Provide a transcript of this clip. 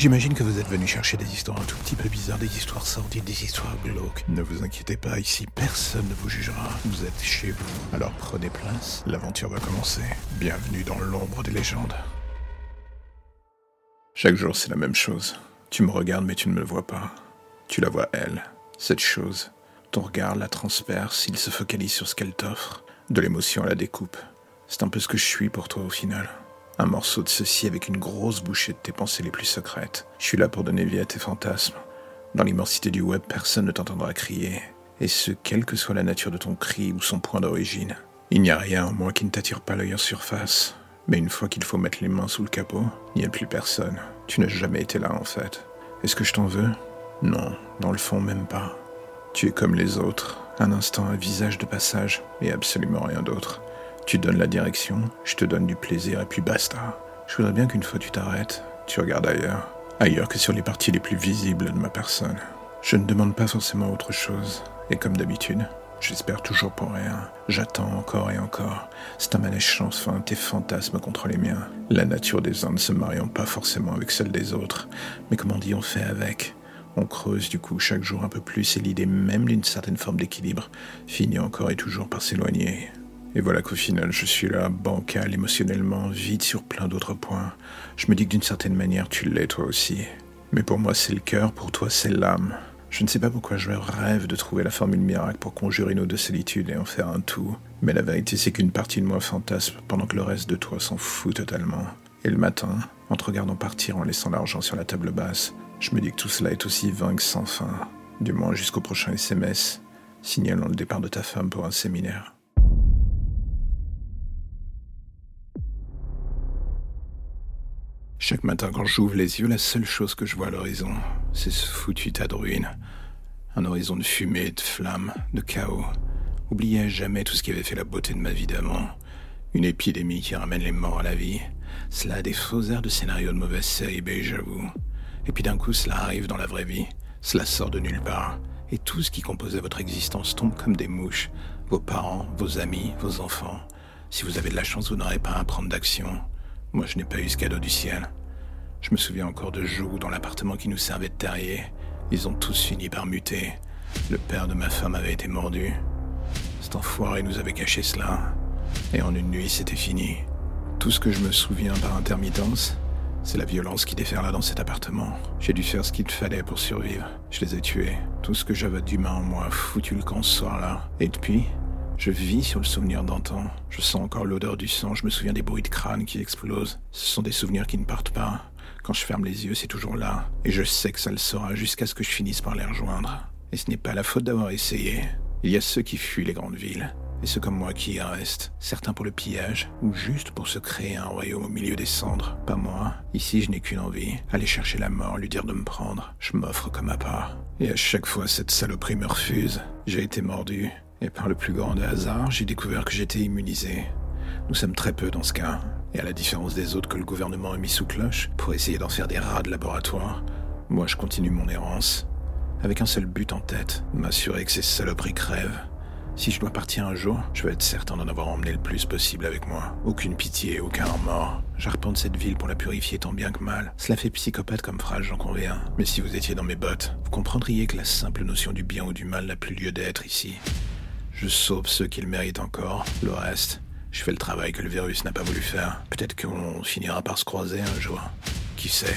J'imagine que vous êtes venu chercher des histoires un tout petit peu bizarres, des histoires sordides, des histoires glauques. Ne vous inquiétez pas, ici personne ne vous jugera. Vous êtes chez vous. Alors prenez place, l'aventure va commencer. Bienvenue dans l'ombre des légendes. Chaque jour c'est la même chose. Tu me regardes mais tu ne me vois pas. Tu la vois elle, cette chose. Ton regard la transperce, il se focalise sur ce qu'elle t'offre. De l'émotion à la découpe. C'est un peu ce que je suis pour toi au final. Un morceau de ceci avec une grosse bouchée de tes pensées les plus secrètes. Je suis là pour donner vie à tes fantasmes. Dans l'immensité du web, personne ne t'entendra crier. Et ce, quelle que soit la nature de ton cri ou son point d'origine. Il n'y a rien en moi qui ne t'attire pas l'œil en surface. Mais une fois qu'il faut mettre les mains sous le capot, il n'y a plus personne. Tu n'as jamais été là en fait. Est-ce que je t'en veux? Non, dans le fond même pas. Tu es comme les autres, un instant un visage de passage et absolument rien d'autre. Tu donnes la direction, je te donne du plaisir et puis basta. Je voudrais bien qu'une fois tu t'arrêtes, tu regardes ailleurs. Ailleurs que sur les parties les plus visibles de ma personne. Je ne demande pas forcément autre chose. Et comme d'habitude, j'espère toujours pour rien. J'attends encore et encore. C'est un manège sans fin, tes fantasmes contre les miens. La nature des uns ne se mariant pas forcément avec celle des autres. Mais comment dit on fait avec? On creuse du coup chaque jour un peu plus et l'idée même d'une certaine forme d'équilibre finit encore et toujours par s'éloigner. Et voilà qu'au final, je suis là, bancal émotionnellement, vide sur plein d'autres points. Je me dis que d'une certaine manière, tu l'es toi aussi. Mais pour moi, c'est le cœur, pour toi, c'est l'âme. Je ne sais pas pourquoi je rêve de trouver la formule miracle pour conjurer nos deux solitudes et en faire un tout. Mais la vérité, c'est qu'une partie de moi fantasme pendant que le reste de toi s'en fout totalement. Et le matin, en te regardant partir en laissant l'argent sur la table basse, je me dis que tout cela est aussi vain que sans fin. Du moins jusqu'au prochain SMS, signalant le départ de ta femme pour un séminaire. Chaque matin, quand j'ouvre les yeux, la seule chose que je vois à l'horizon, c'est ce foutu tas de ruines. Un horizon de fumée, de flammes, de chaos. Oubliez jamais tout ce qui avait fait la beauté de ma vie d'avant. Une épidémie qui ramène les morts à la vie. Cela a des faux airs de scénario de mauvaise série B, j'avoue. Et puis d'un coup, cela arrive dans la vraie vie. Cela sort de nulle part. Et tout ce qui composait votre existence tombe comme des mouches. Vos parents, vos amis, vos enfants. Si vous avez de la chance, vous n'aurez pas à prendre d'action. Moi, je n'ai pas eu ce cadeau du ciel. Je me souviens encore de jours dans l'appartement qui nous servait de terrier. Ils ont tous fini par muter. Le père de ma femme avait été mordu. Cet enfoiré nous avait caché cela. Et en une nuit, c'était fini. Tout ce que je me souviens par intermittence, c'est la violence qui déferla dans cet appartement. J'ai dû faire ce qu'il fallait pour survivre. Je les ai tués. Tout ce que j'avais d'humain en moi, foutu le camp ce soir-là. Et depuis, je vis sur le souvenir d'antan. Je sens encore l'odeur du sang, je me souviens des bruits de crâne qui explosent. Ce sont des souvenirs qui ne partent pas. Quand je ferme les yeux, c'est toujours là. Et je sais que ça le sera jusqu'à ce que je finisse par les rejoindre. Et ce n'est pas la faute d'avoir essayé. Il y a ceux qui fuient les grandes villes. Et ceux comme moi qui y restent, certains pour le pillage, ou juste pour se créer un royaume au milieu des cendres. Pas moi. Ici, je n'ai qu'une envie. Aller chercher la mort, lui dire de me prendre. Je m'offre comme à part. Et à chaque fois, cette saloperie me refuse. J'ai été mordu. Et par le plus grand des hasards, j'ai découvert que j'étais immunisé. Nous sommes très peu dans ce cas, et à la différence des autres que le gouvernement a mis sous cloche pour essayer d'en faire des rats de laboratoire, moi je continue mon errance, avec un seul but en tête, m'assurer que ces saloperies crèvent. Si je dois partir un jour, je veux être certain d'en avoir emmené le plus possible avec moi. Aucune pitié, aucun remords. J'arpente cette ville pour la purifier tant bien que mal. Cela fait psychopathe comme phrase, j'en conviens. Mais si vous étiez dans mes bottes, vous comprendriez que la simple notion du bien ou du mal n'a plus lieu d'être ici. Je sauve ceux qui le méritent encore. Le reste, je fais le travail que le virus n'a pas voulu faire. Peut-être qu'on finira par se croiser un jour. Qui sait?